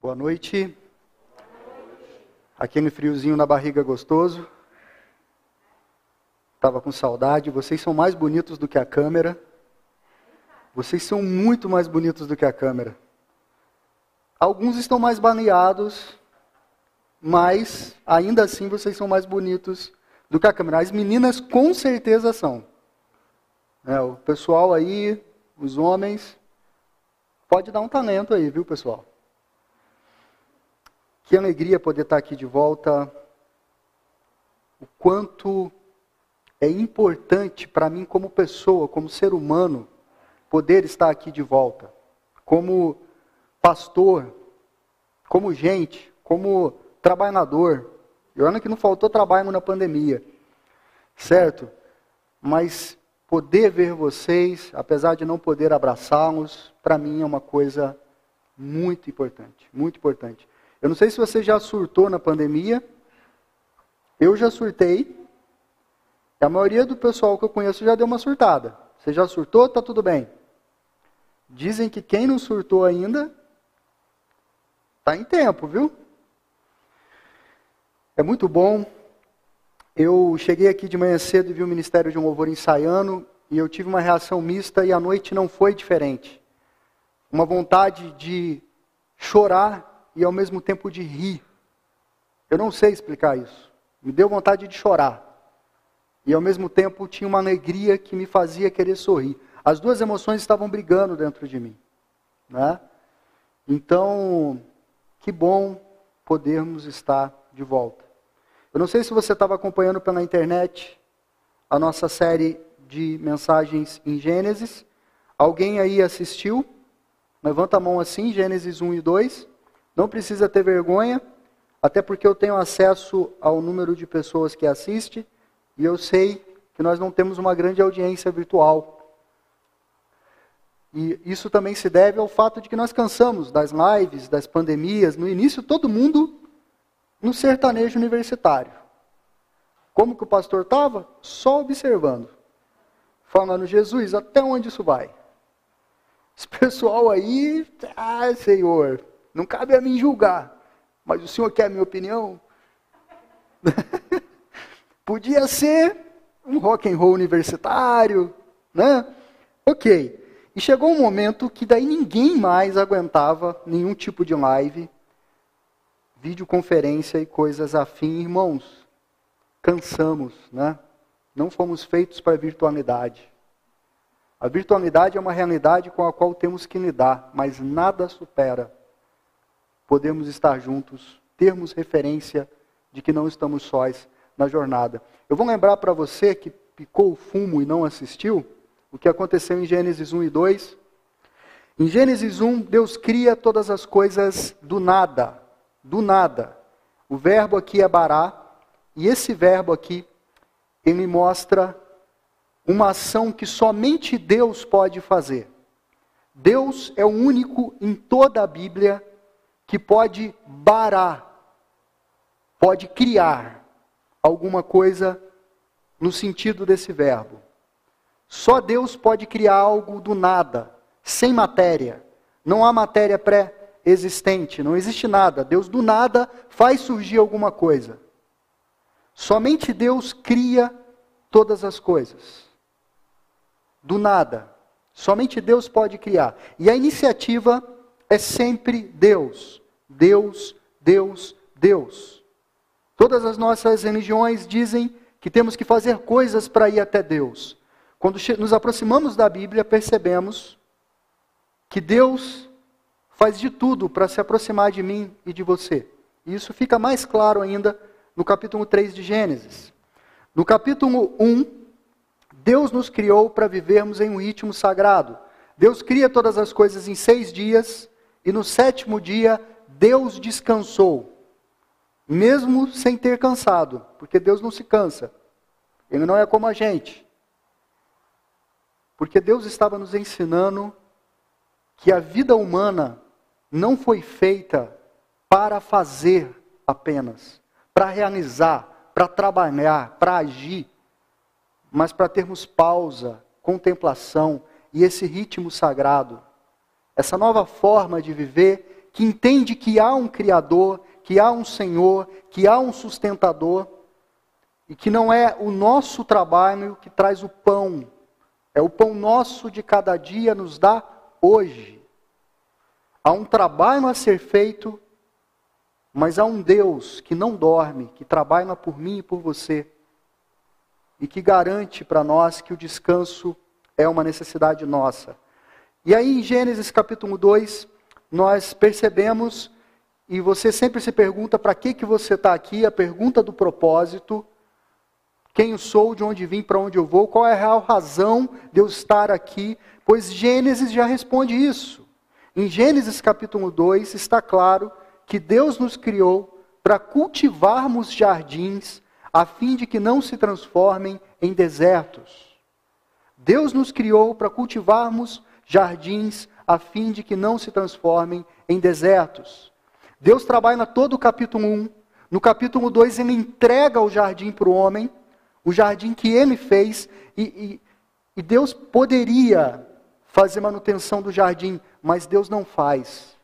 Boa noite. Aquele friozinho na barriga gostoso. Estava com saudade. Vocês são mais bonitos do que a câmera. Vocês são muito mais bonitos do que a câmera. Alguns estão mais baneados, mas ainda assim vocês são mais bonitos do que a câmera. As meninas com certeza são. É, o pessoal aí, os homens, pode dar um talento aí, viu, pessoal? Que alegria poder estar aqui de volta. O quanto é importante para mim, como pessoa, como ser humano, poder estar aqui de volta. Como pastor, como gente, como trabalhador. E olha que não faltou trabalho na pandemia, certo? Mas poder ver vocês, apesar de não poder abraçá-los, para mim é uma coisa muito importante, muito importante. Eu não sei se você já surtou na pandemia. Eu já surtei. A maioria do pessoal que eu conheço já deu uma surtada. Você já surtou? Tá tudo bem. Dizem que quem não surtou ainda tá em tempo, viu? É muito bom. Eu cheguei aqui de manhã cedo e vi o Ministério de um Louvor ensaiando e eu tive uma reação mista e a noite não foi diferente. Uma vontade de chorar e ao mesmo tempo de rir. Eu não sei explicar isso. Me deu vontade de chorar. E ao mesmo tempo tinha uma alegria que me fazia querer sorrir. As duas emoções estavam brigando dentro de mim. Né? Então, que bom podermos estar de volta. Eu não sei se você estava acompanhando pela internet a nossa série de mensagens em Gênesis. Alguém aí assistiu? Levanta a mão assim, Gênesis 1 e 2. Não precisa ter vergonha, até porque eu tenho acesso ao número de pessoas que assiste e eu sei que nós não temos uma grande audiência virtual. E isso também se deve ao fato de que nós cansamos das lives, das pandemias. No início, todo mundo no sertanejo universitário. Como que o pastor estava? Só observando. Falando, Jesus, até onde isso vai? Esse pessoal aí, ah, Senhor, não cabe a mim julgar. Mas o senhor quer a minha opinião? Podia ser um rock and roll universitário, né? Ok. E chegou um momento que daí ninguém mais aguentava nenhum tipo de live, videoconferência e coisas afim, irmãos. Cansamos, né? Não fomos feitos para a virtualidade. A virtualidade é uma realidade com a qual temos que lidar, mas nada supera podemos estar juntos, termos referência de que não estamos sós na jornada. Eu vou lembrar para você que picou o fumo e não assistiu, o que aconteceu em Gênesis 1 e 2. Em Gênesis 1, Deus cria todas as coisas do nada, do nada. O verbo aqui é bará, e esse verbo aqui, ele mostra uma ação que somente Deus pode fazer. Deus é o único em toda a Bíblia que pode barar, pode criar alguma coisa no sentido desse verbo. Só Deus pode criar algo do nada, sem matéria. Não há matéria pré-existente, não existe nada. Deus do nada faz surgir alguma coisa. Somente Deus cria todas as coisas. Do nada. Somente Deus pode criar. E a iniciativa é sempre Deus. Deus, Deus, Deus. Todas as nossas religiões dizem que temos que fazer coisas para ir até Deus. Quando nos aproximamos da Bíblia, percebemos que Deus faz de tudo para se aproximar de mim e de você. E isso fica mais claro ainda no capítulo 3 de Gênesis. No capítulo 1, Deus nos criou para vivermos em um ritmo sagrado. Deus cria todas as coisas em seis dias e no sétimo dia, Deus descansou, mesmo sem ter cansado, porque Deus não se cansa. Ele não é como a gente. Porque Deus estava nos ensinando que a vida humana não foi feita para fazer apenas, para realizar, para trabalhar, para agir, mas para termos pausa, contemplação e esse ritmo sagrado essa nova forma de viver que entende que há um Criador, que há um Senhor, que há um sustentador, e que não é o nosso trabalho que traz o pão, é o pão nosso de cada dia nos dá hoje. Há um trabalho a ser feito, mas há um Deus que não dorme, que trabalha por mim e por você, e que garante para nós que o descanso é uma necessidade nossa. E aí em Gênesis capítulo 2, nós percebemos, e você sempre se pergunta para que, que você está aqui, a pergunta do propósito, quem eu sou, de onde vim, para onde eu vou, qual é a real razão de eu estar aqui, pois Gênesis já responde isso. Em Gênesis capítulo 2 está claro que Deus nos criou para cultivarmos jardins, a fim de que não se transformem em desertos. Deus nos criou para cultivarmos jardins, a fim de que não se transformem em desertos. Deus trabalha todo o capítulo 1. No capítulo 2, ele entrega o jardim para o homem, o jardim que ele fez, e, e, e Deus poderia fazer manutenção do jardim, mas Deus não faz.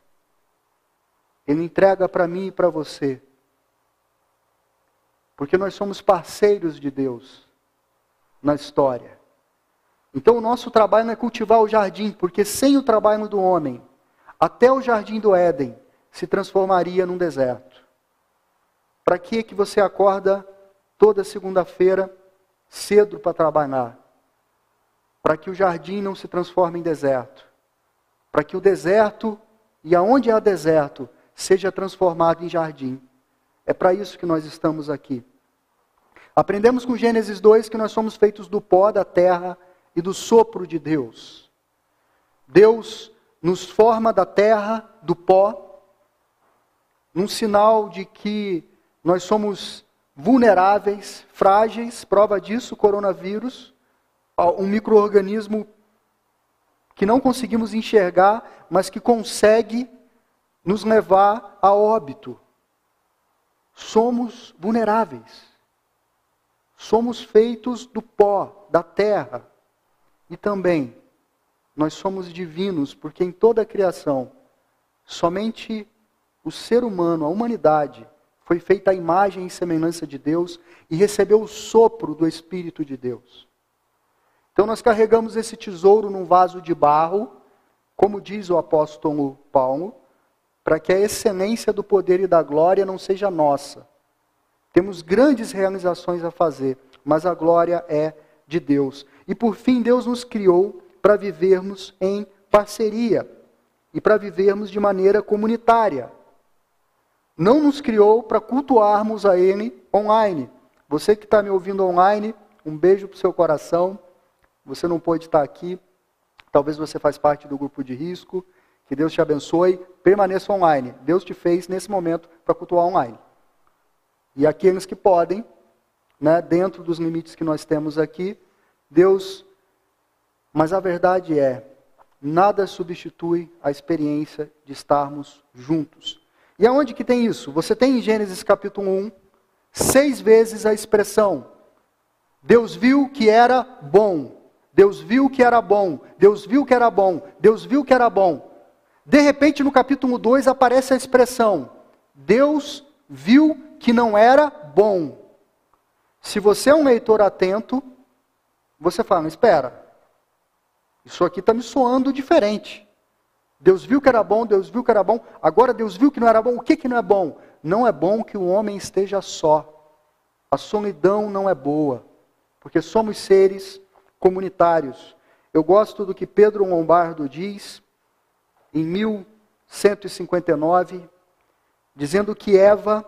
Ele entrega para mim e para você. Porque nós somos parceiros de Deus na história. Então o nosso trabalho é cultivar o jardim, porque sem o trabalho do homem, até o jardim do Éden se transformaria num deserto. Para que que você acorda toda segunda-feira cedo para trabalhar? Para que o jardim não se transforme em deserto. Para que o deserto e aonde há deserto seja transformado em jardim. É para isso que nós estamos aqui. Aprendemos com Gênesis 2 que nós somos feitos do pó da terra e do sopro de Deus. Deus nos forma da terra, do pó, num sinal de que nós somos vulneráveis, frágeis, prova disso, o coronavírus, um microorganismo que não conseguimos enxergar, mas que consegue nos levar a óbito. Somos vulneráveis. Somos feitos do pó, da terra. E também, nós somos divinos, porque em toda a criação, somente o ser humano, a humanidade, foi feita à imagem e semelhança de Deus e recebeu o sopro do Espírito de Deus. Então nós carregamos esse tesouro num vaso de barro, como diz o apóstolo Paulo, para que a excelência do poder e da glória não seja nossa. Temos grandes realizações a fazer, mas a glória é de Deus. E por fim, Deus nos criou para vivermos em parceria e para vivermos de maneira comunitária. Não nos criou para cultuarmos a Ele online. Você que está me ouvindo online, um beijo para o seu coração. Você não pode estar aqui, talvez você faz parte do grupo de risco. Que Deus te abençoe, permaneça online. Deus te fez nesse momento para cultuar online. E aqueles que podem, né, dentro dos limites que nós temos aqui, Deus. Mas a verdade é, nada substitui a experiência de estarmos juntos. E aonde que tem isso? Você tem em Gênesis capítulo 1, seis vezes a expressão: Deus viu que era bom. Deus viu que era bom. Deus viu que era bom. Deus viu que era bom. De repente, no capítulo 2, aparece a expressão: Deus viu que não era bom. Se você é um leitor atento, você fala, espera, isso aqui está me soando diferente. Deus viu que era bom, Deus viu que era bom, agora Deus viu que não era bom, o que, que não é bom? Não é bom que o homem esteja só. A solidão não é boa, porque somos seres comunitários. Eu gosto do que Pedro Lombardo diz em 1159, dizendo que Eva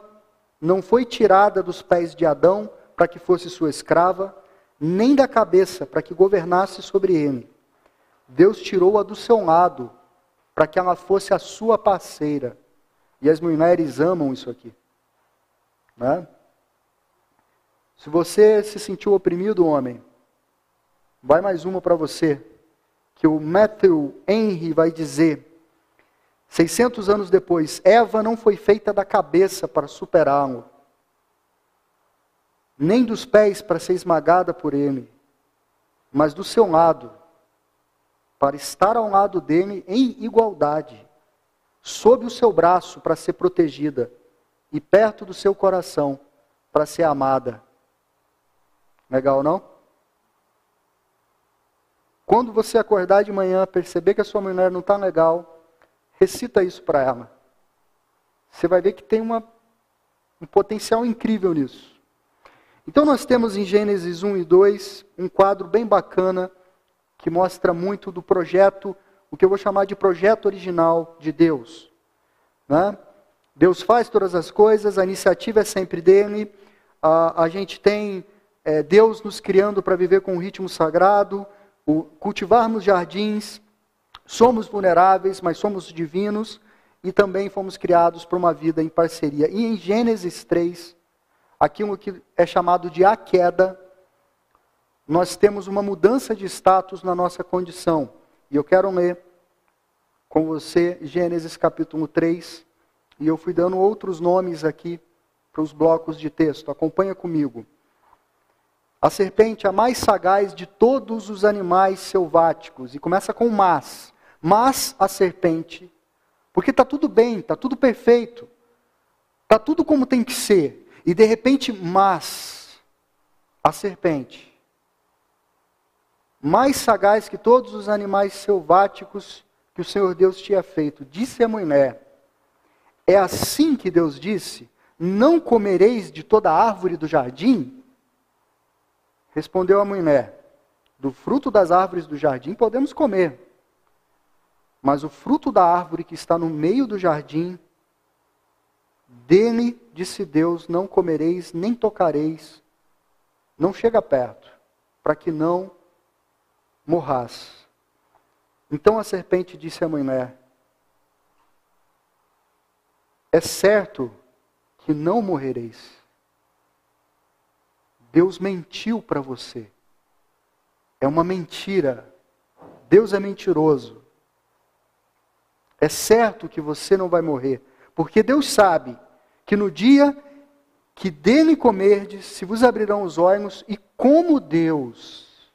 não foi tirada dos pés de Adão para que fosse sua escrava, nem da cabeça para que governasse sobre ele. Deus tirou-a do seu lado para que ela fosse a sua parceira. E as mulheres amam isso aqui. Né? Se você se sentiu oprimido, homem, vai mais uma para você, que o Matthew Henry vai dizer. 600 anos depois, Eva não foi feita da cabeça para superá-lo, nem dos pés para ser esmagada por ele, mas do seu lado, para estar ao lado dele em igualdade. sob o seu braço para ser protegida e perto do seu coração para ser amada. Legal, não? Quando você acordar de manhã, perceber que a sua mulher não está legal, recita isso para ela. Você vai ver que tem uma, um potencial incrível nisso. Então nós temos em Gênesis 1 e 2 um quadro bem bacana que mostra muito do projeto, o que eu vou chamar de projeto original de Deus. Né? Deus faz todas as coisas, a iniciativa é sempre dele, a, a gente tem é, Deus nos criando para viver com um ritmo sagrado, o, cultivarmos jardins, somos vulneráveis, mas somos divinos e também fomos criados para uma vida em parceria. E em Gênesis 3, aquilo que é chamado de a queda, nós temos uma mudança de status na nossa condição. E eu quero ler com você Gênesis capítulo 3, e eu fui dando outros nomes aqui para os blocos de texto. Acompanha comigo. A serpente, a mais sagaz de todos os animais selváticos, e começa com mas. Mas a serpente, porque está tudo bem, está tudo perfeito, está tudo como tem que ser, e de repente, mas a serpente, mais sagaz que todos os animais selváticos que o Senhor Deus tinha feito, disse a mulher: É assim que Deus disse: Não comereis de toda árvore do jardim? Respondeu a mulher: Do fruto das árvores do jardim podemos comer. Mas o fruto da árvore que está no meio do jardim, dele, disse Deus, não comereis nem tocareis, não chega perto, para que não morras. Então a serpente disse à mulher: É certo que não morrereis. Deus mentiu para você. É uma mentira. Deus é mentiroso. É certo que você não vai morrer, porque Deus sabe que no dia que dele comerdes, se vos abrirão os olhos, e como Deus,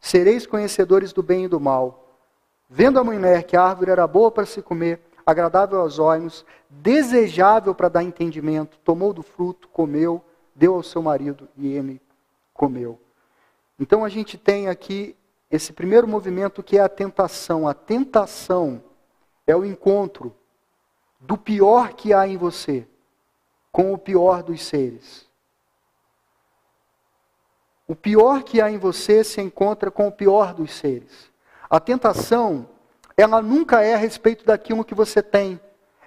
sereis conhecedores do bem e do mal. Vendo a mulher que a árvore era boa para se comer, agradável aos olhos, desejável para dar entendimento, tomou do fruto, comeu deu ao seu marido e ele comeu. Então a gente tem aqui esse primeiro movimento que é a tentação. A tentação é o encontro do pior que há em você com o pior dos seres. O pior que há em você se encontra com o pior dos seres. A tentação, ela nunca é a respeito daquilo que você tem,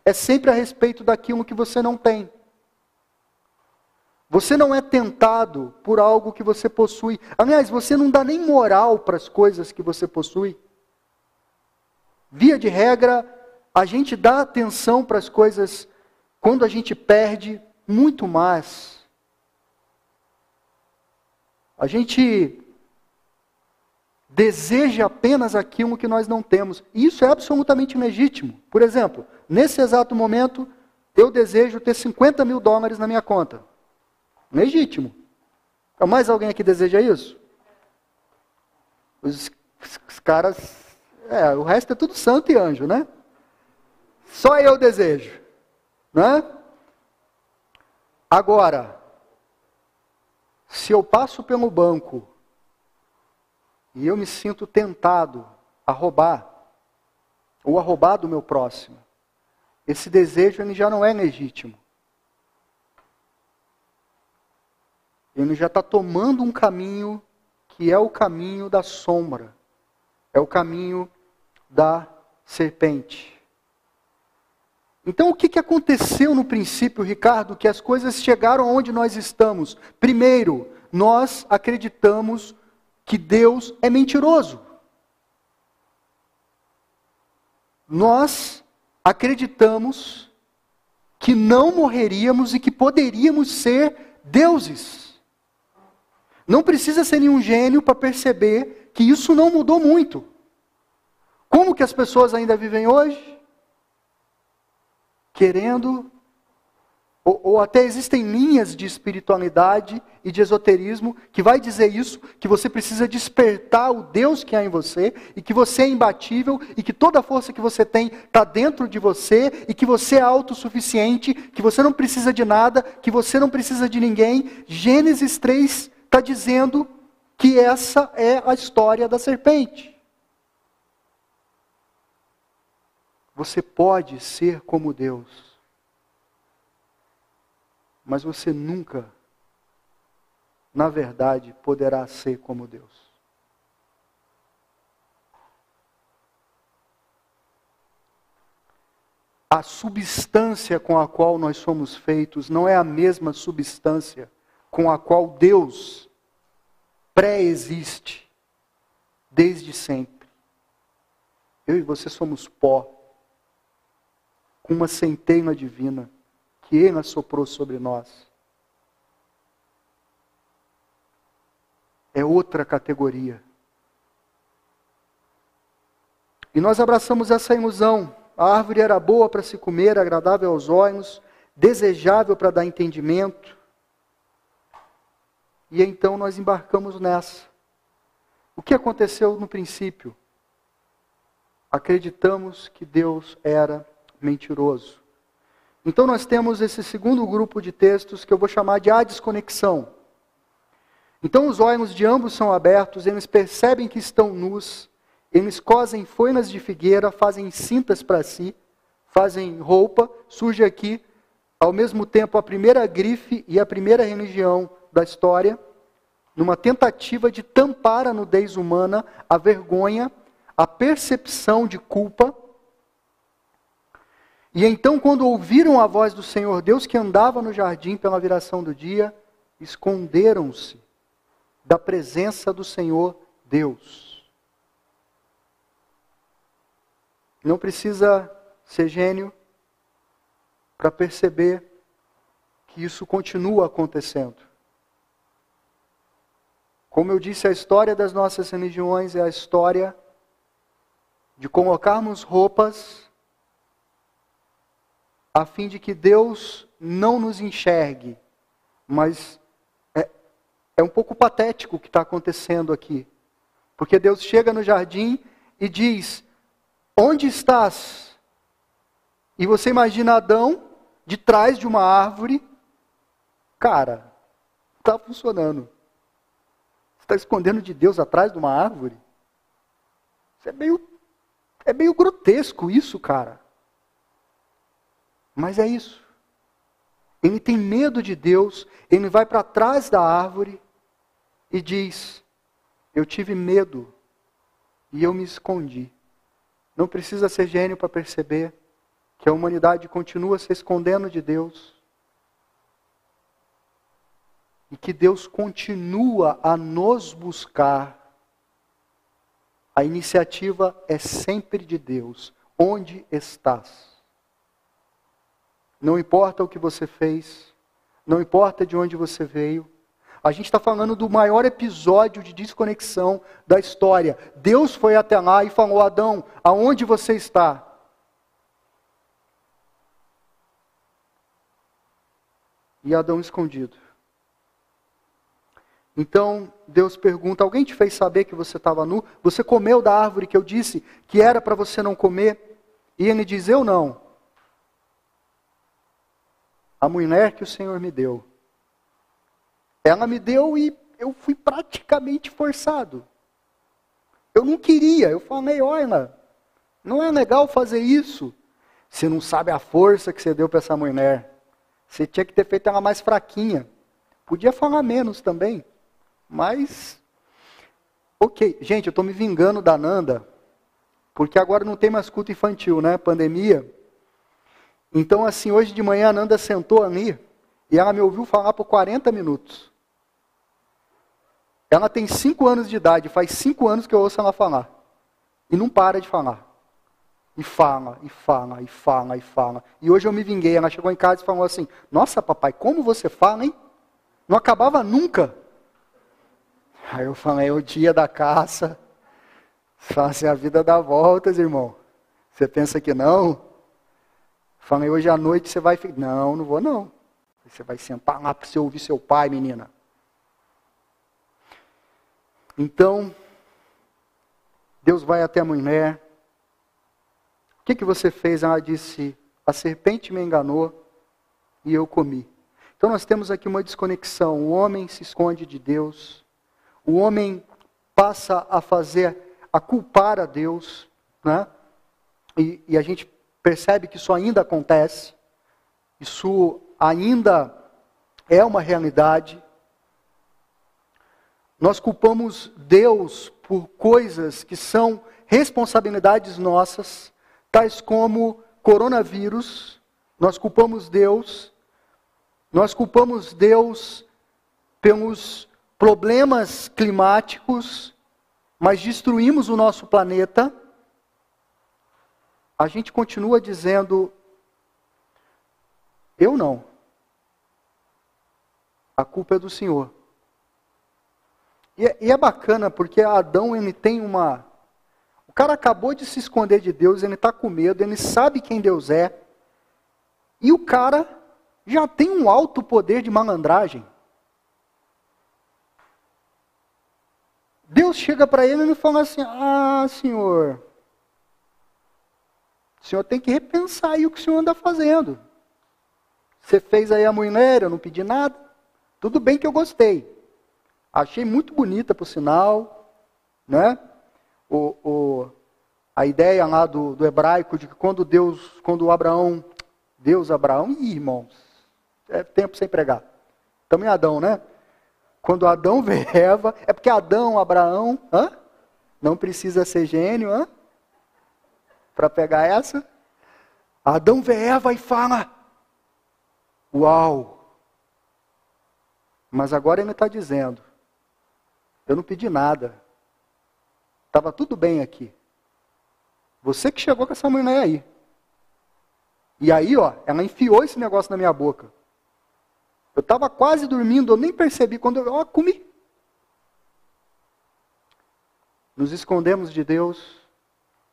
é sempre a respeito daquilo que você não tem. Você não é tentado por algo que você possui. Aliás, você não dá nem moral para as coisas que você possui. Via de regra, a gente dá atenção para as coisas quando a gente perde muito mais. A gente deseja apenas aquilo que nós não temos. E isso é absolutamente legítimo. Por exemplo, nesse exato momento, eu desejo ter 50 mil dólares na minha conta. Legítimo. Então, mais alguém aqui deseja isso? Os, os caras. É, o resto é tudo santo e anjo, né? Só eu desejo. Né? Agora, se eu passo pelo banco e eu me sinto tentado a roubar, ou a roubar do meu próximo, esse desejo ele já não é legítimo. ele já está tomando um caminho que é o caminho da sombra, é o caminho da serpente. Então, o que, que aconteceu no princípio, Ricardo, que as coisas chegaram onde nós estamos? Primeiro, nós acreditamos que Deus é mentiroso. Nós acreditamos que não morreríamos e que poderíamos ser deuses. Não precisa ser nenhum gênio para perceber que isso não mudou muito. Como que as pessoas ainda vivem hoje? Querendo ou, ou, até existem linhas de espiritualidade e de esoterismo que vai dizer isso, que você precisa despertar o Deus que há em você, e que você é imbatível, e que toda a força que você tem está dentro de você, e que você é autossuficiente, que você não precisa de nada, que você não precisa de ninguém. Gênesis 3 está dizendo que essa é a história da serpente. Você pode ser como Deus mas você nunca, na verdade, poderá ser como Deus. A substância com a qual nós somos feitos não é a mesma substância com a qual Deus pré-existe desde sempre. Eu e você somos pó, com uma centena divina que Ele assoprou sobre nós. É outra categoria. E nós abraçamos essa ilusão. A árvore era boa para se comer, agradável aos olhos, desejável para dar entendimento. E então nós embarcamos nessa. O que aconteceu no princípio? Acreditamos que Deus era mentiroso. Então nós temos esse segundo grupo de textos que eu vou chamar de a desconexão. Então os olhos de ambos são abertos, eles percebem que estão nus, eles cosem foinas de figueira, fazem cintas para si, fazem roupa, surge aqui ao mesmo tempo a primeira grife e a primeira religião da história, numa tentativa de tampar a nudez humana, a vergonha, a percepção de culpa e então, quando ouviram a voz do Senhor Deus que andava no jardim pela viração do dia, esconderam-se da presença do Senhor Deus. Não precisa ser gênio para perceber que isso continua acontecendo. Como eu disse, a história das nossas religiões é a história de colocarmos roupas a fim de que Deus não nos enxergue. Mas é, é um pouco patético o que está acontecendo aqui. Porque Deus chega no jardim e diz: Onde estás? E você imagina Adão de trás de uma árvore. Cara, está funcionando. Você está escondendo de Deus atrás de uma árvore? Isso é meio, é meio grotesco isso, cara. Mas é isso. Ele tem medo de Deus, ele vai para trás da árvore e diz: Eu tive medo e eu me escondi. Não precisa ser gênio para perceber que a humanidade continua se escondendo de Deus. E que Deus continua a nos buscar. A iniciativa é sempre de Deus. Onde estás? Não importa o que você fez, não importa de onde você veio. A gente está falando do maior episódio de desconexão da história. Deus foi até lá e falou: Adão, aonde você está? E Adão escondido. Então Deus pergunta: Alguém te fez saber que você estava nu? Você comeu da árvore que eu disse que era para você não comer? E ele diz: Eu não a mulher que o Senhor me deu. Ela me deu e eu fui praticamente forçado. Eu não queria, eu falei, olha, não é legal fazer isso. Você não sabe a força que você deu para essa mulher. Você tinha que ter feito ela mais fraquinha. Podia falar menos também, mas. Ok, gente, eu estou me vingando da Nanda, porque agora não tem mais culto infantil, né? Pandemia. Então, assim, hoje de manhã a Nanda sentou ali e ela me ouviu falar por 40 minutos. Ela tem 5 anos de idade, faz 5 anos que eu ouço ela falar. E não para de falar. E fala, e fala, e fala, e fala. E hoje eu me vinguei. Ela chegou em casa e falou assim: Nossa, papai, como você fala, hein? Não acabava nunca. Aí eu falei: É o dia da caça. Faça a vida dar voltas, irmão. Você pensa que não? Falei, hoje à noite você vai. Não, não vou não. Você vai sentar lá para você ouvir seu pai, menina. Então, Deus vai até a mulher. O que, que você fez? Ela disse: A serpente me enganou e eu comi. Então, nós temos aqui uma desconexão. O homem se esconde de Deus. O homem passa a fazer, a culpar a Deus. Né? E, e a gente percebe que isso ainda acontece. Isso ainda é uma realidade. Nós culpamos Deus por coisas que são responsabilidades nossas, tais como coronavírus. Nós culpamos Deus. Nós culpamos Deus pelos problemas climáticos, mas destruímos o nosso planeta. A gente continua dizendo: eu não. A culpa é do Senhor. E é, e é bacana porque Adão ele tem uma. O cara acabou de se esconder de Deus, ele está com medo, ele sabe quem Deus é. E o cara já tem um alto poder de malandragem. Deus chega para ele e fala assim: Ah, senhor, o senhor tem que repensar aí o que o senhor anda fazendo. Você fez aí a mulher, eu não pedi nada. Tudo bem que eu gostei. Achei muito bonita, por sinal. Né? O, o, a ideia lá do, do hebraico de que quando Deus, quando Abraão, Deus, Abraão, ih, irmãos, é tempo sem pregar. Em Adão, né? Quando Adão vê Eva, é porque Adão, Abraão, hã? não precisa ser gênio, hã? Para pegar essa. Adão vê Eva e fala: Uau! Mas agora ele está dizendo: Eu não pedi nada. Estava tudo bem aqui. Você que chegou com essa mulher aí. E aí, ó, ela enfiou esse negócio na minha boca. Eu estava quase dormindo, eu nem percebi quando eu ó, comi. Nos escondemos de Deus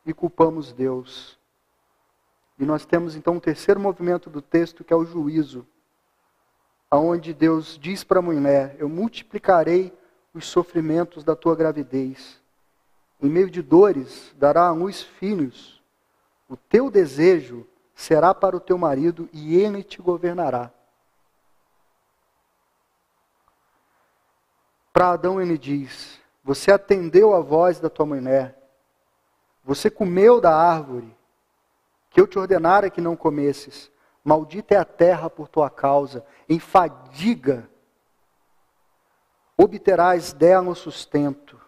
e culpamos Deus. E nós temos então um terceiro movimento do texto que é o juízo aonde Deus diz para a mulher: Eu multiplicarei os sofrimentos da tua gravidez. Em meio de dores, dará a luz filhos. O teu desejo será para o teu marido e ele te governará. Para Adão ele diz: Você atendeu a voz da tua mulher, você comeu da árvore que eu te ordenara que não comesses. Maldita é a terra por tua causa, em fadiga obterás dela o sustento.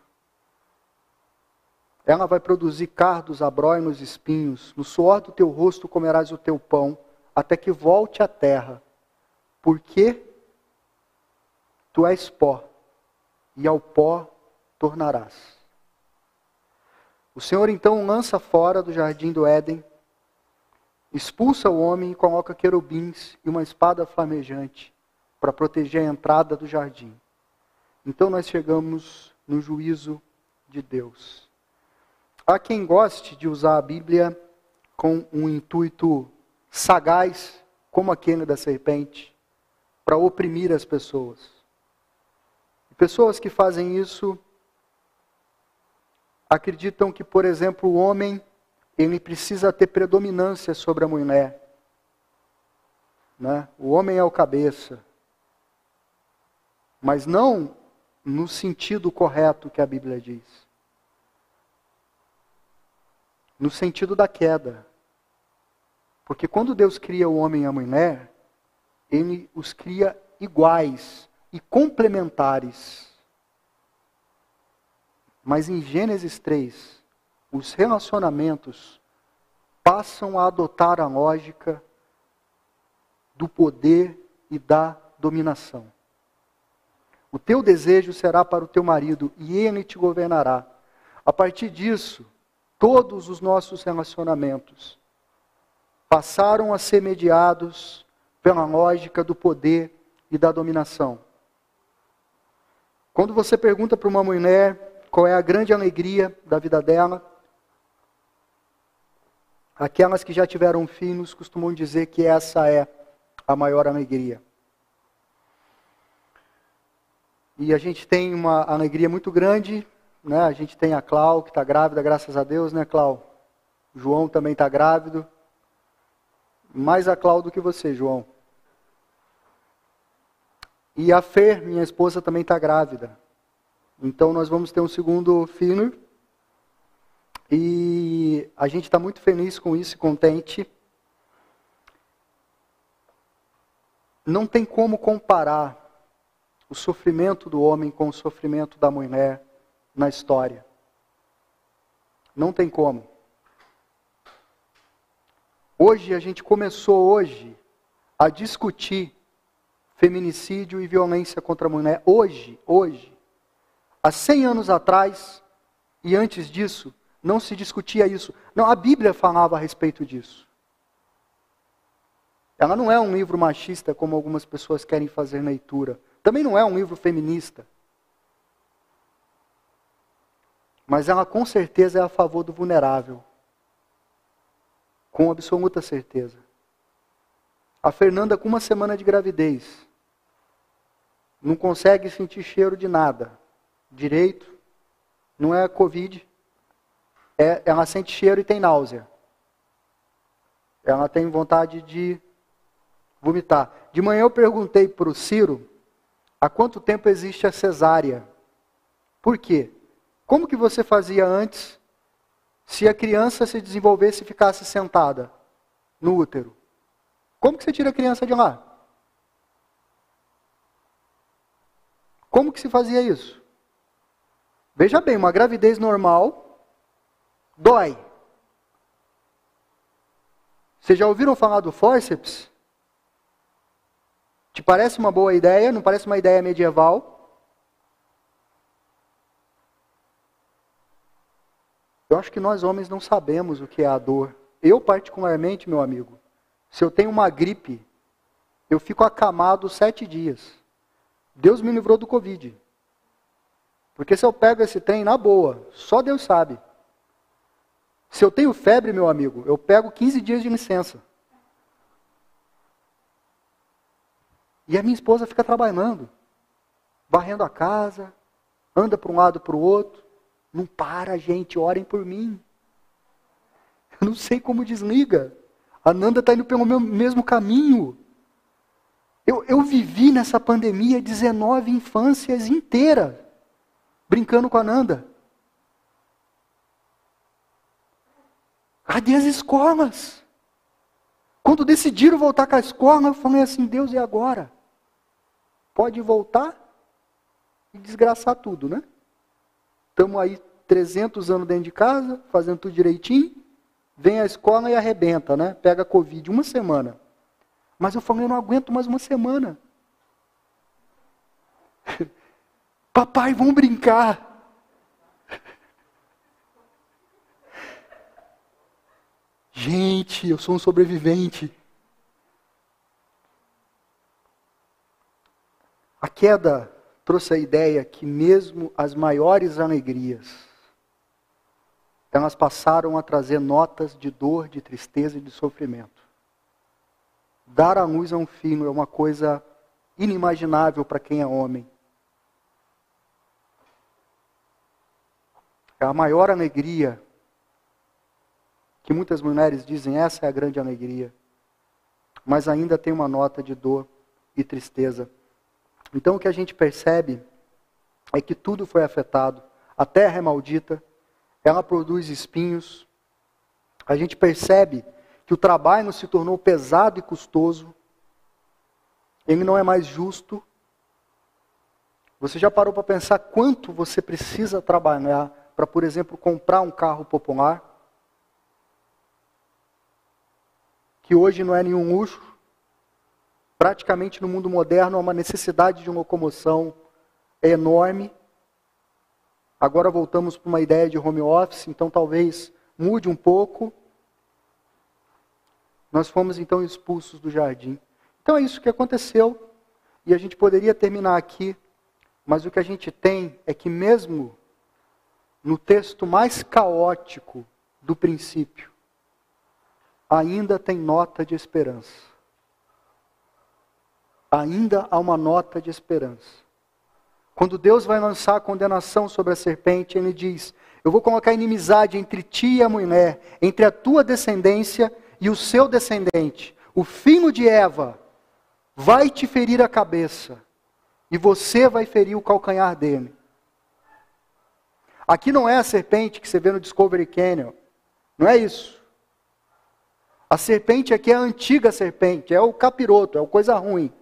Ela vai produzir cardos, abróinos, espinhos. No suor do teu rosto comerás o teu pão, até que volte à terra. Porque tu és pó, e ao pó tornarás. O Senhor então lança fora do jardim do Éden expulsa o homem e coloca querubins e uma espada flamejante para proteger a entrada do jardim. Então nós chegamos no juízo de Deus. Há quem goste de usar a Bíblia com um intuito sagaz, como aquele da serpente, para oprimir as pessoas. Pessoas que fazem isso acreditam que, por exemplo, o homem ele precisa ter predominância sobre a mulher. Né? O homem é o cabeça. Mas não no sentido correto que a Bíblia diz. No sentido da queda. Porque quando Deus cria o homem e a mulher, ele os cria iguais e complementares. Mas em Gênesis 3, os relacionamentos passam a adotar a lógica do poder e da dominação. O teu desejo será para o teu marido e ele te governará. A partir disso, todos os nossos relacionamentos passaram a ser mediados pela lógica do poder e da dominação. Quando você pergunta para uma mulher qual é a grande alegria da vida dela, Aquelas que já tiveram filhos costumam dizer que essa é a maior alegria. E a gente tem uma alegria muito grande, né? A gente tem a Clau, que está grávida, graças a Deus, né, Clau? João também está grávido. Mais a Clau do que você, João. E a Fer, minha esposa, também está grávida. Então nós vamos ter um segundo filho. E a gente está muito feliz com isso e contente. Não tem como comparar o sofrimento do homem com o sofrimento da mulher na história. Não tem como. Hoje a gente começou hoje a discutir feminicídio e violência contra a mulher. Hoje, hoje. Há 100 anos atrás e antes disso, não se discutia isso. Não, a Bíblia falava a respeito disso. Ela não é um livro machista como algumas pessoas querem fazer leitura. Também não é um livro feminista. Mas ela com certeza é a favor do vulnerável. Com absoluta certeza. A Fernanda, com uma semana de gravidez, não consegue sentir cheiro de nada. Direito, não é Covid. É, ela sente cheiro e tem náusea. Ela tem vontade de vomitar. De manhã eu perguntei para o Ciro há quanto tempo existe a cesárea. Por quê? Como que você fazia antes se a criança se desenvolvesse e ficasse sentada no útero? Como que você tira a criança de lá? Como que se fazia isso? Veja bem, uma gravidez normal dói. Vocês já ouviram falar do forceps? Te parece uma boa ideia? Não parece uma ideia medieval? Eu acho que nós homens não sabemos o que é a dor. Eu, particularmente, meu amigo, se eu tenho uma gripe, eu fico acamado sete dias. Deus me livrou do Covid. Porque se eu pego esse trem na boa, só Deus sabe. Se eu tenho febre, meu amigo, eu pego 15 dias de licença. E a minha esposa fica trabalhando, varrendo a casa, anda para um lado para o outro. Não para, gente, orem por mim. Eu não sei como desliga. A Nanda está indo pelo mesmo caminho. Eu, eu vivi nessa pandemia 19 infâncias inteiras brincando com a Nanda. Cadê as escolas? Quando decidiram voltar com a escola, eu falei assim: Deus, e agora? Pode voltar e desgraçar tudo, né? Estamos aí 300 anos dentro de casa, fazendo tudo direitinho. Vem a escola e arrebenta, né? Pega Covid uma semana. Mas eu falei, eu não aguento mais uma semana. Papai, vamos brincar. Gente, eu sou um sobrevivente. A queda trouxe a ideia que mesmo as maiores alegrias, elas passaram a trazer notas de dor, de tristeza e de sofrimento. Dar a luz a um filho é uma coisa inimaginável para quem é homem. A maior alegria que muitas mulheres dizem, essa é a grande alegria. Mas ainda tem uma nota de dor e tristeza então o que a gente percebe é que tudo foi afetado. A terra é maldita, ela produz espinhos. A gente percebe que o trabalho se tornou pesado e custoso. Ele não é mais justo. Você já parou para pensar quanto você precisa trabalhar para, por exemplo, comprar um carro popular? Que hoje não é nenhum luxo praticamente no mundo moderno há uma necessidade de locomoção enorme. Agora voltamos para uma ideia de home office, então talvez mude um pouco. Nós fomos então expulsos do jardim. Então é isso que aconteceu. E a gente poderia terminar aqui, mas o que a gente tem é que mesmo no texto mais caótico do princípio, ainda tem nota de esperança ainda há uma nota de esperança. Quando Deus vai lançar a condenação sobre a serpente, ele diz: Eu vou colocar inimizade entre ti e a mulher, entre a tua descendência e o seu descendente. O filho de Eva vai te ferir a cabeça, e você vai ferir o calcanhar dele. Aqui não é a serpente que você vê no Discovery Canyon. Não é isso. A serpente aqui é a antiga serpente, é o capiroto, é o coisa ruim.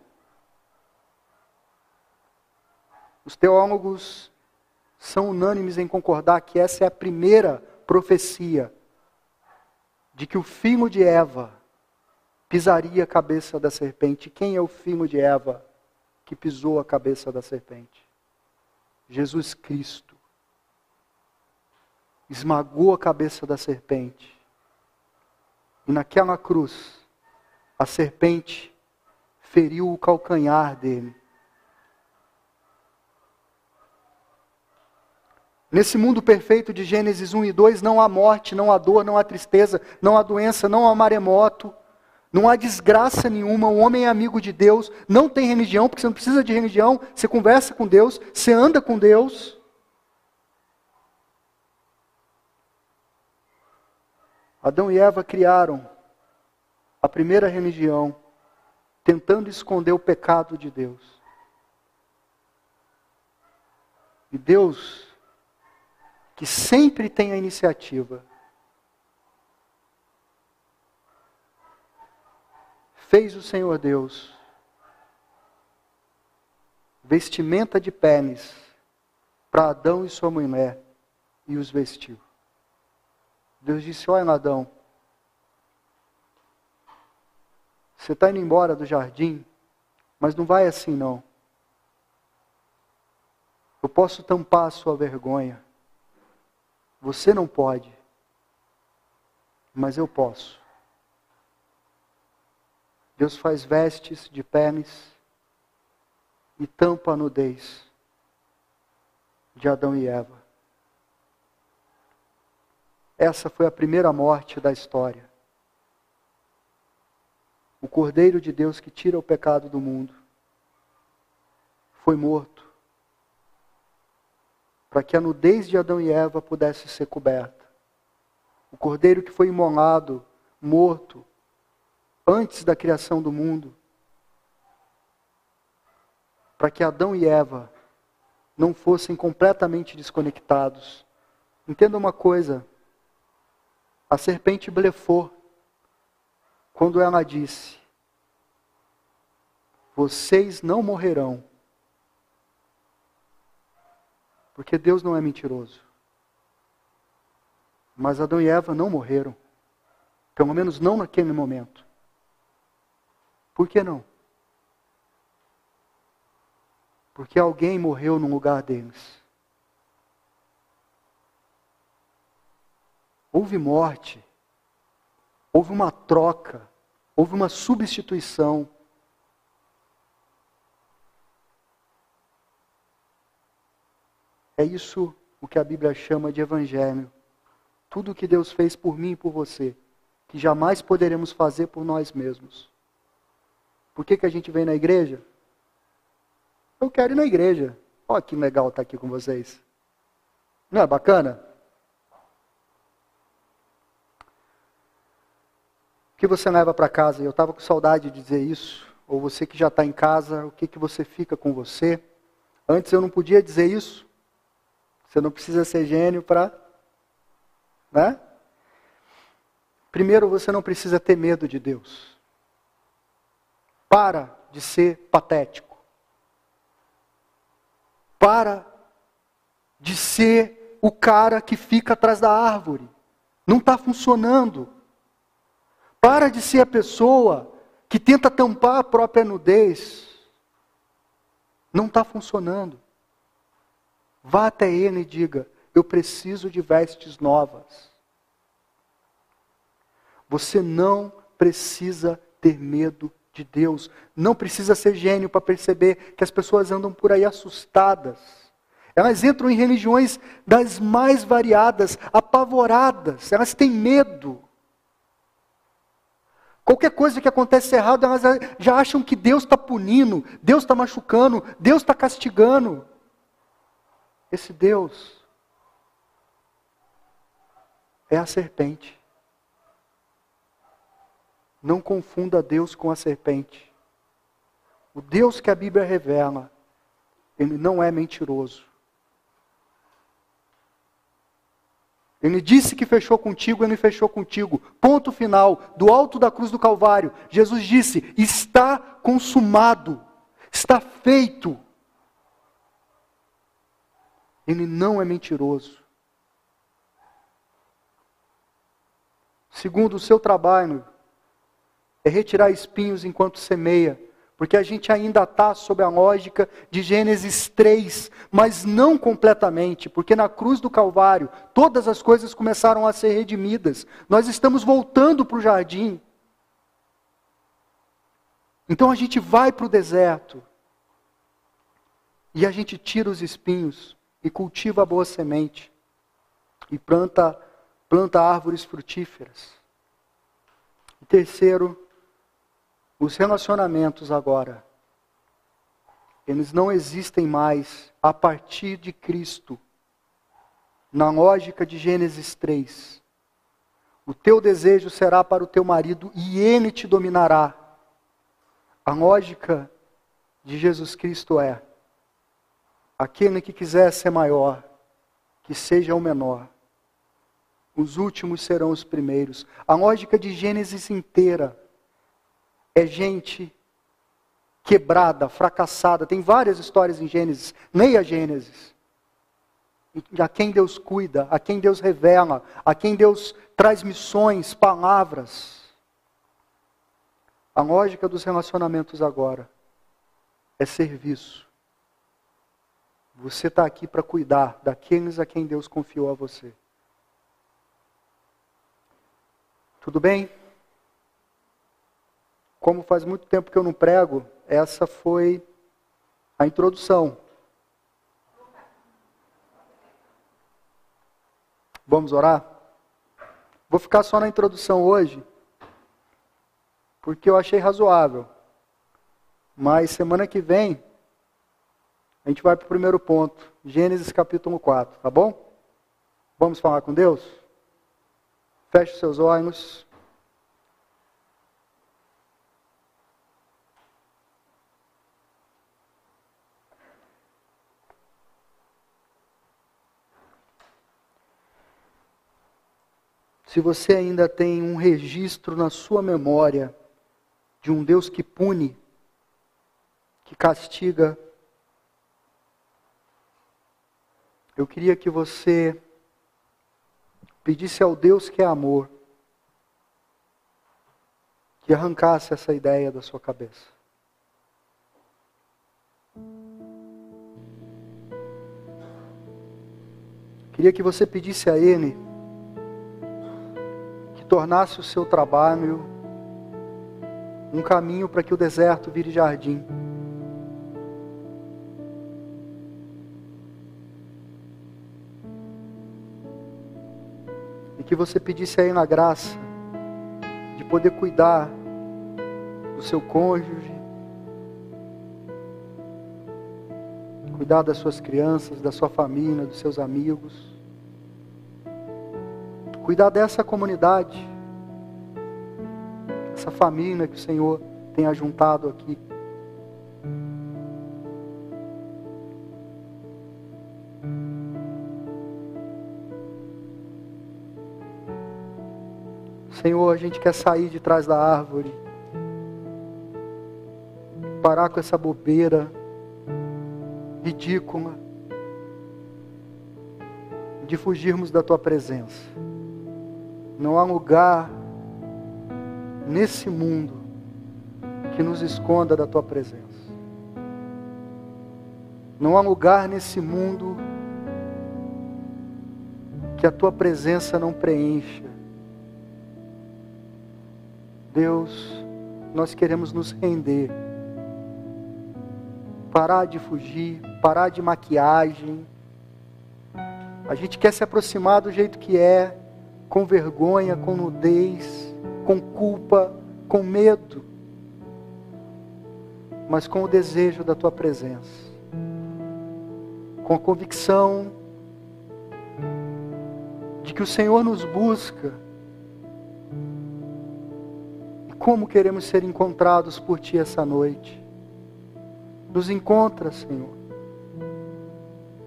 Os teólogos são unânimes em concordar que essa é a primeira profecia de que o filho de Eva pisaria a cabeça da serpente. Quem é o filho de Eva que pisou a cabeça da serpente? Jesus Cristo. Esmagou a cabeça da serpente. E naquela cruz, a serpente feriu o calcanhar dele. Nesse mundo perfeito de Gênesis 1 e 2, não há morte, não há dor, não há tristeza, não há doença, não há maremoto, não há desgraça nenhuma. O homem é amigo de Deus, não tem religião, porque você não precisa de religião, você conversa com Deus, você anda com Deus. Adão e Eva criaram a primeira religião, tentando esconder o pecado de Deus. E Deus que sempre tem a iniciativa. Fez o Senhor Deus vestimenta de peles para Adão e sua mulher e os vestiu. Deus disse: Olha, Adão, você está indo embora do jardim, mas não vai assim não. Eu posso tampar a sua vergonha. Você não pode, mas eu posso. Deus faz vestes de peles e tampa a nudez de Adão e Eva. Essa foi a primeira morte da história. O Cordeiro de Deus que tira o pecado do mundo foi morto para que a nudez de Adão e Eva pudesse ser coberta. O cordeiro que foi imolado, morto, antes da criação do mundo, para que Adão e Eva não fossem completamente desconectados. Entenda uma coisa: a serpente blefou quando ela disse: Vocês não morrerão Porque Deus não é mentiroso. Mas Adão e Eva não morreram. Pelo menos não naquele momento. Por que não? Porque alguém morreu no lugar deles. Houve morte, houve uma troca, houve uma substituição. É isso o que a Bíblia chama de evangelho. Tudo o que Deus fez por mim e por você, que jamais poderemos fazer por nós mesmos. Por que, que a gente vem na igreja? Eu quero ir na igreja. Olha que legal estar aqui com vocês. Não é bacana? Que você leva para casa? Eu estava com saudade de dizer isso. Ou você que já está em casa, o que, que você fica com você? Antes eu não podia dizer isso. Você não precisa ser gênio para. Né? Primeiro, você não precisa ter medo de Deus. Para de ser patético. Para de ser o cara que fica atrás da árvore. Não está funcionando. Para de ser a pessoa que tenta tampar a própria nudez. Não está funcionando. Vá até ele e diga: Eu preciso de vestes novas. Você não precisa ter medo de Deus. Não precisa ser gênio para perceber que as pessoas andam por aí assustadas. Elas entram em religiões das mais variadas, apavoradas, elas têm medo. Qualquer coisa que acontece errado, elas já acham que Deus está punindo, Deus está machucando, Deus está castigando. Esse Deus é a serpente. Não confunda Deus com a serpente. O Deus que a Bíblia revela, ele não é mentiroso. Ele disse que fechou contigo, ele fechou contigo. Ponto final. Do alto da cruz do Calvário, Jesus disse: está consumado, está feito. Ele não é mentiroso. Segundo, o seu trabalho é retirar espinhos enquanto semeia porque a gente ainda está sob a lógica de Gênesis 3, mas não completamente, porque na cruz do Calvário todas as coisas começaram a ser redimidas. Nós estamos voltando para o jardim. Então a gente vai para o deserto e a gente tira os espinhos e cultiva a boa semente e planta, planta árvores frutíferas. E terceiro, os relacionamentos agora, eles não existem mais a partir de Cristo, na lógica de Gênesis 3. O teu desejo será para o teu marido e ele te dominará. A lógica de Jesus Cristo é: aquele que quiser ser maior, que seja o menor. Os últimos serão os primeiros. A lógica de Gênesis inteira é gente quebrada, fracassada. Tem várias histórias em Gênesis. Leia Gênesis. A quem Deus cuida, a quem Deus revela, a quem Deus traz missões, palavras. A lógica dos relacionamentos agora é serviço. Você está aqui para cuidar daqueles a quem Deus confiou a você. Tudo bem? Como faz muito tempo que eu não prego, essa foi a introdução. Vamos orar? Vou ficar só na introdução hoje, porque eu achei razoável. Mas semana que vem, a gente vai para o primeiro ponto, Gênesis capítulo 4, tá bom? Vamos falar com Deus? Feche seus olhos. Se você ainda tem um registro na sua memória de um Deus que pune, que castiga, eu queria que você pedisse ao Deus que é amor, que arrancasse essa ideia da sua cabeça. Queria que você pedisse a Ele tornasse o seu trabalho um caminho para que o deserto vire jardim. E que você pedisse aí na graça de poder cuidar do seu cônjuge, cuidar das suas crianças, da sua família, dos seus amigos cuidar dessa comunidade, essa família que o Senhor tem ajuntado aqui. Senhor, a gente quer sair de trás da árvore, parar com essa bobeira ridícula de fugirmos da tua presença. Não há lugar nesse mundo que nos esconda da tua presença. Não há lugar nesse mundo que a tua presença não preencha. Deus, nós queremos nos render. Parar de fugir, parar de maquiagem. A gente quer se aproximar do jeito que é, com vergonha, com nudez, com culpa, com medo, mas com o desejo da tua presença. com a convicção de que o Senhor nos busca e como queremos ser encontrados por Ti essa noite. Nos encontra, Senhor.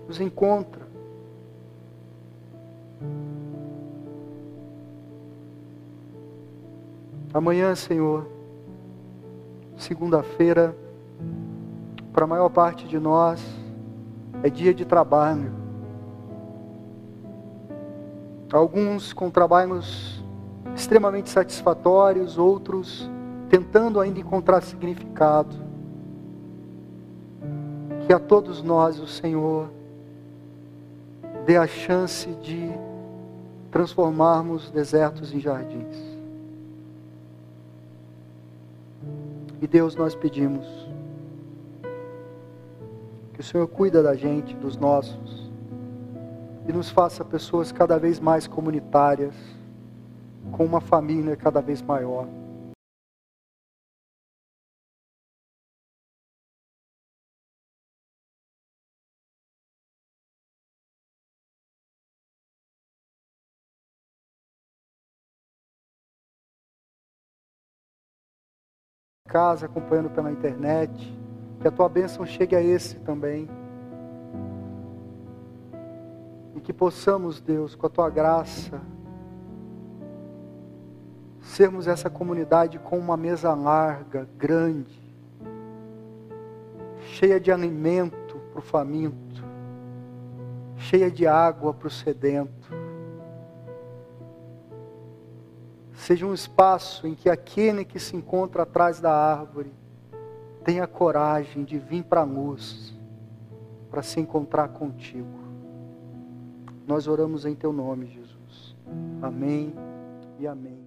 Nos encontra. Amanhã, Senhor, segunda-feira, para a maior parte de nós, é dia de trabalho. Alguns com trabalhos extremamente satisfatórios, outros tentando ainda encontrar significado. Que a todos nós o Senhor dê a chance de transformarmos desertos em jardins. E Deus, nós pedimos que o Senhor cuida da gente, dos nossos, e nos faça pessoas cada vez mais comunitárias, com uma família cada vez maior. Casa, acompanhando pela internet. Que a tua bênção chegue a esse também. E que possamos, Deus, com a tua graça, sermos essa comunidade com uma mesa larga, grande, cheia de alimento para o faminto, cheia de água para o sedento seja um espaço em que aquele que se encontra atrás da árvore tenha coragem de vir para a luz, para se encontrar contigo. Nós oramos em teu nome, Jesus. Amém e amém.